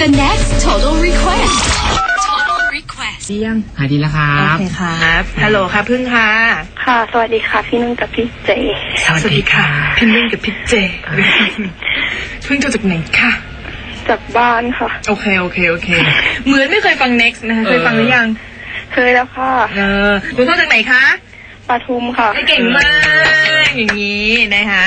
the next total request total request ดียังหายดีแล้วครัโอบเคครับ ฮัลโหลค่ะพึ่งค่ะ ค่ะ สวัสดีค่ะ พี่นุ่นกับพี่เจ สวัสดีค่ะ พี่นุ่นกับพี่เจ พึ่งโทรจากไหนค่ะจากบ้านค่ะ โอเค โอเค โอเค เหมือนไม่เคยฟัง next นะคะเคยฟังหรือยัง เคยแล้วค่ะ เออหนูโทรจากไหนคะปทุมค่ะ เก่งมาก อย่างนี้นะคะ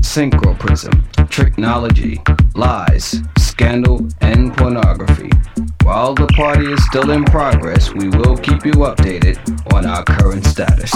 synchroprism, tricknology, lies, scandal, and pornography. While the party is still in progress, we will keep you updated on our current status.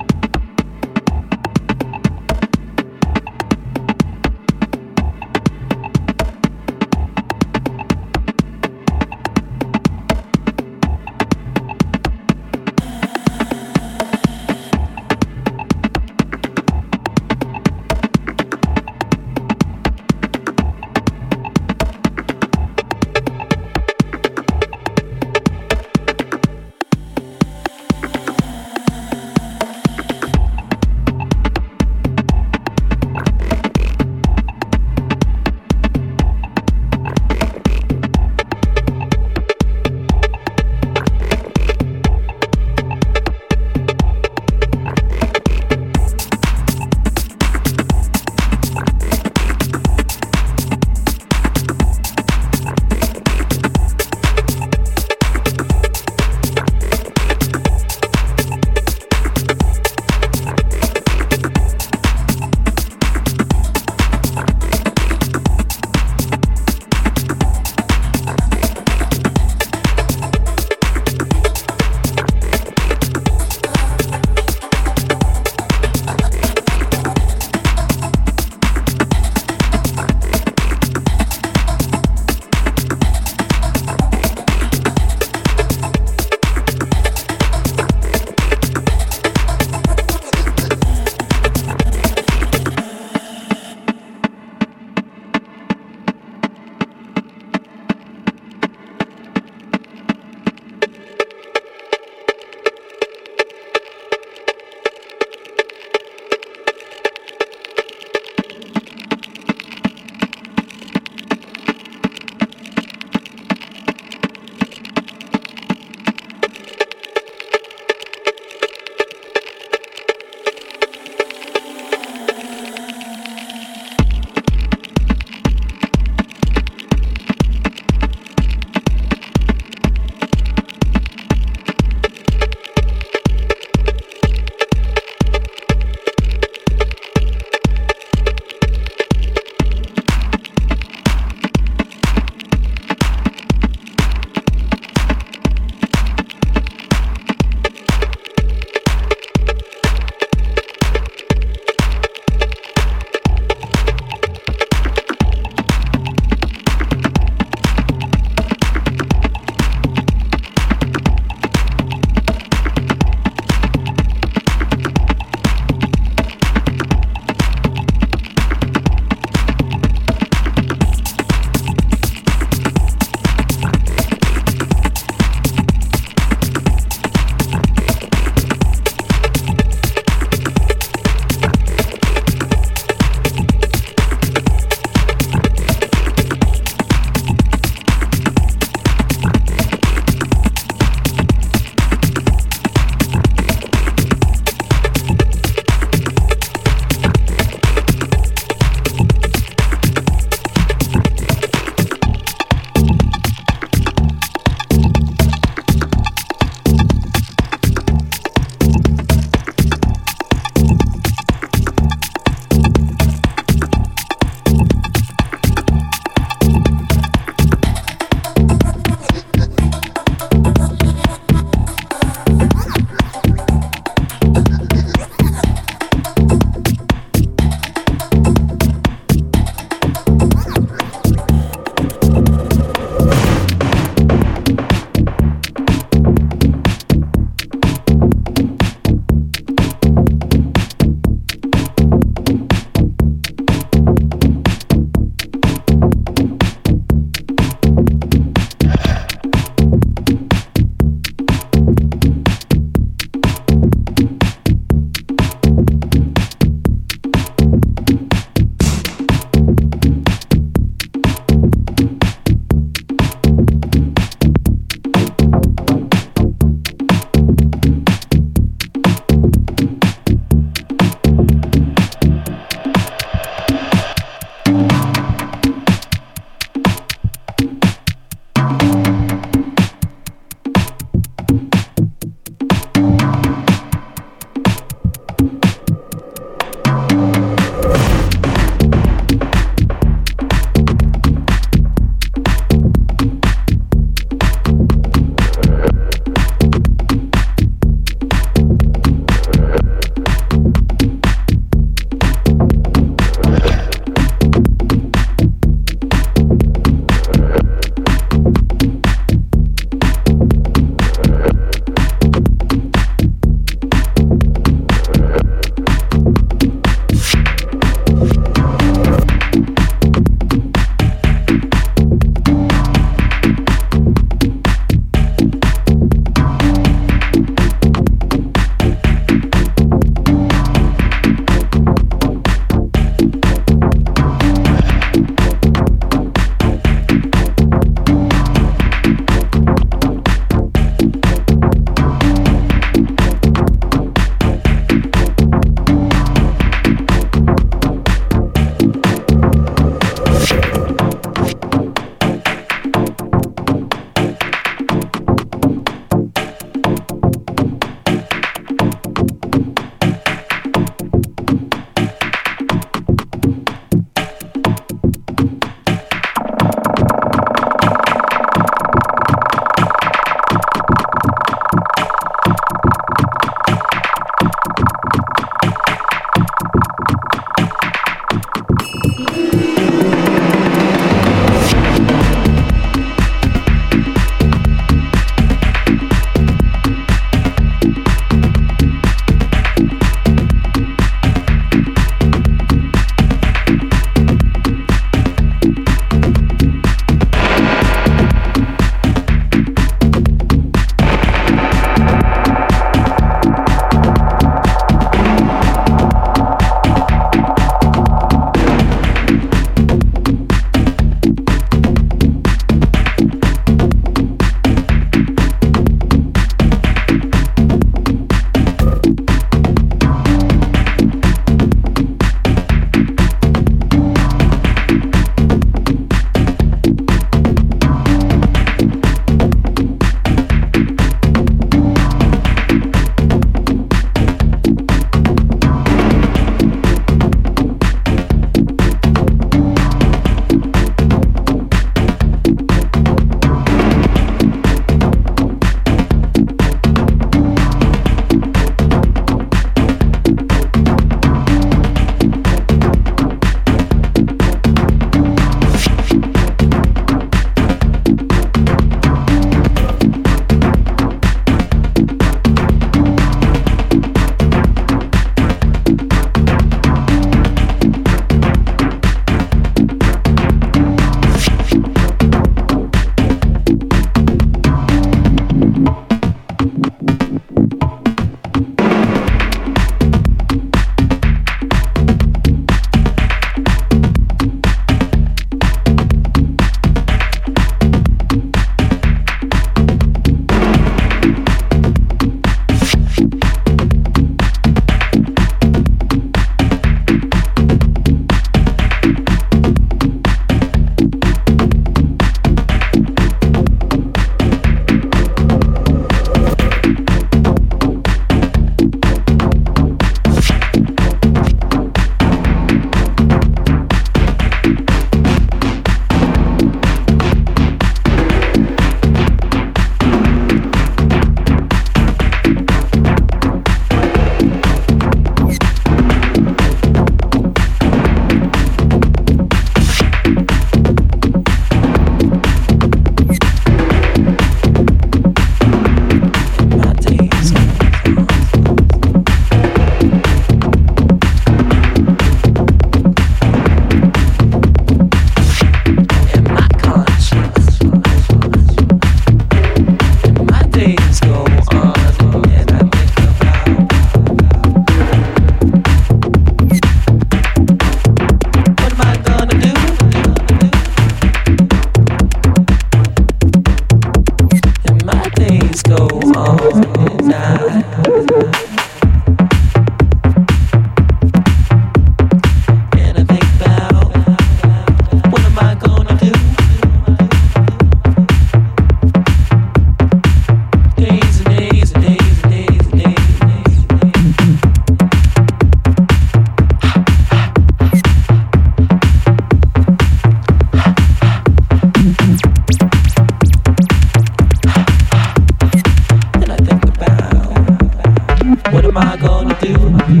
Eu não quero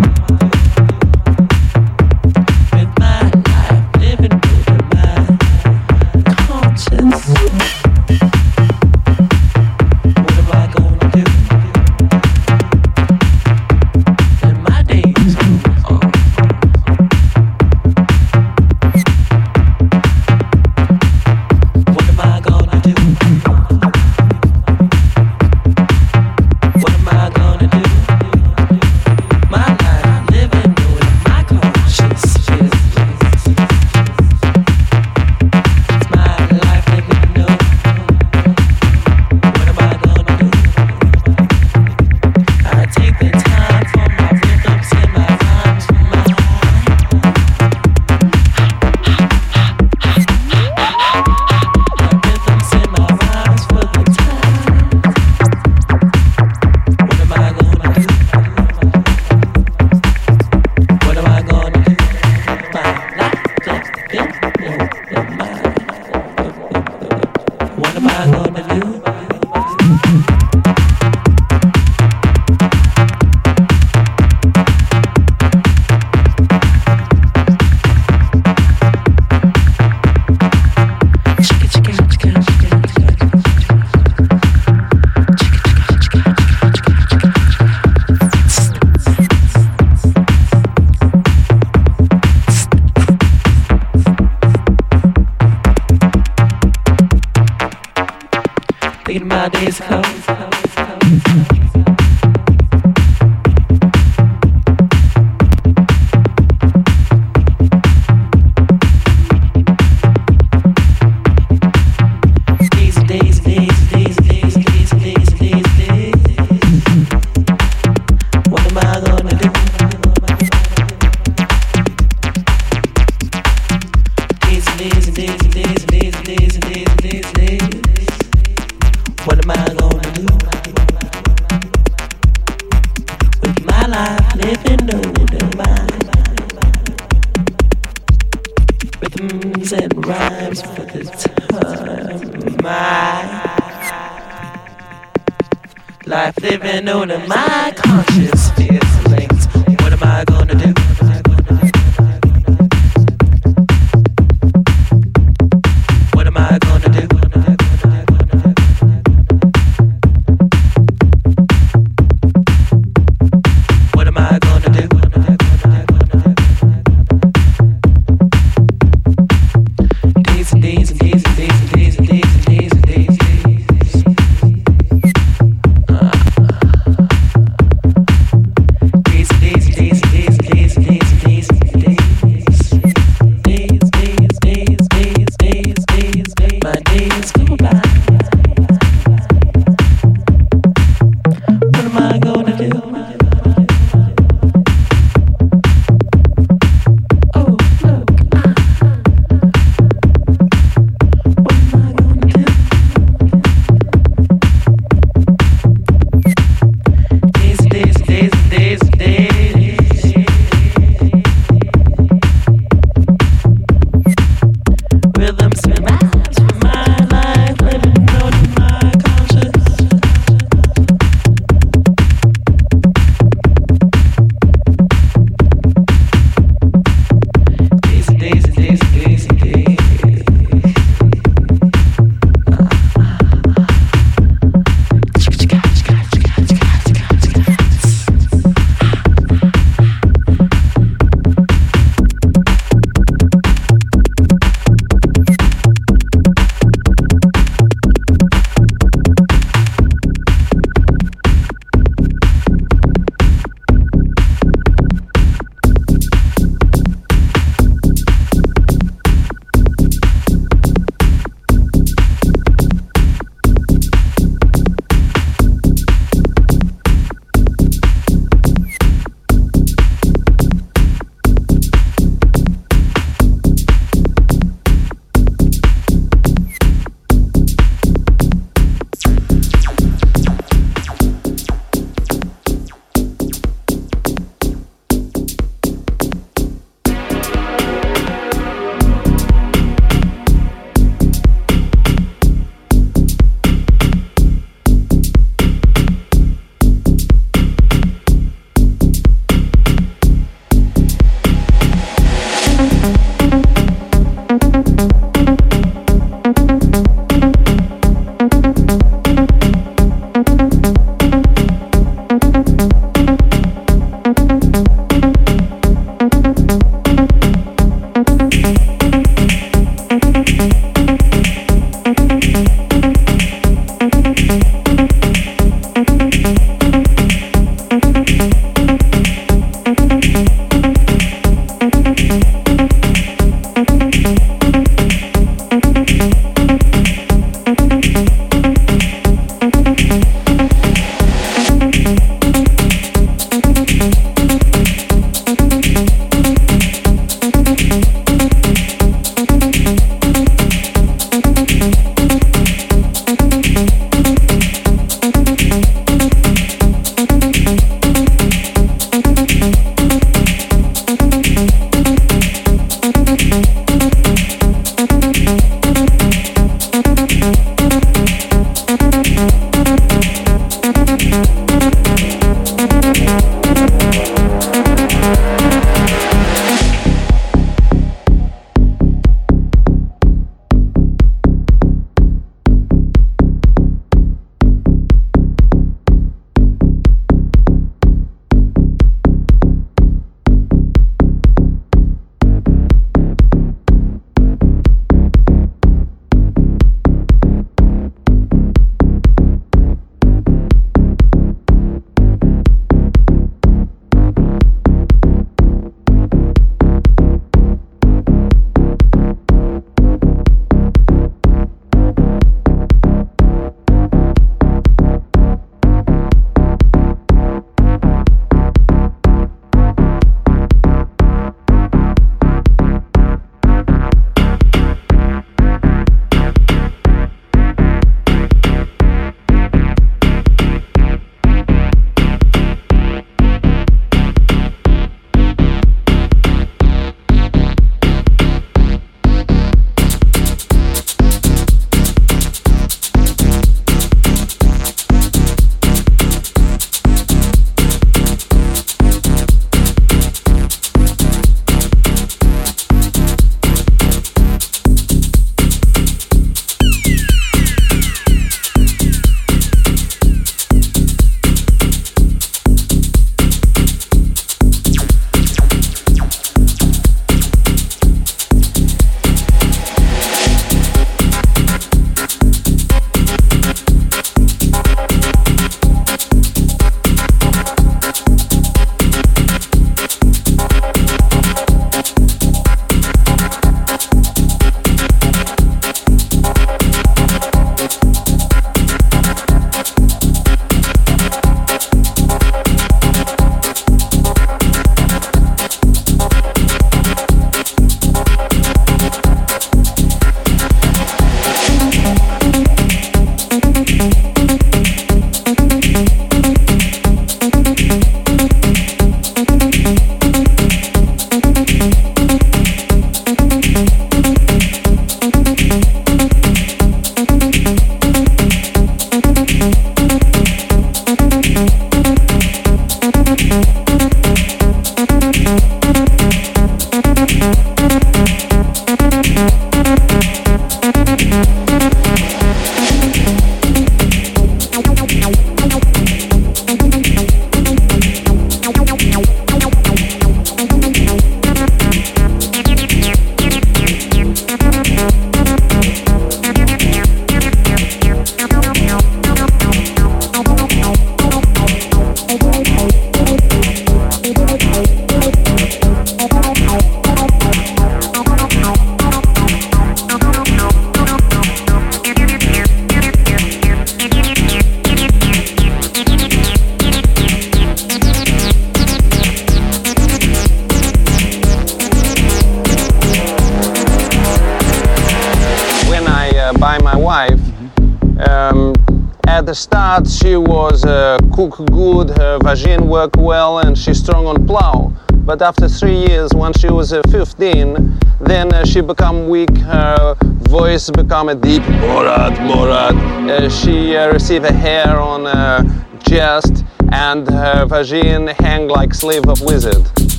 the start, she was uh, cook good, her vagina work well, and she's strong on plow. But after three years, when she was uh, 15, then uh, she become weak. Her voice become a deep Borat, Borat. Uh, she uh, receive a hair on her chest, and her vagina hang like sleeve of wizard.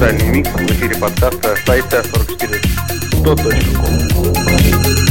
музыкальный микс в эфире подкаста сайта 44.com.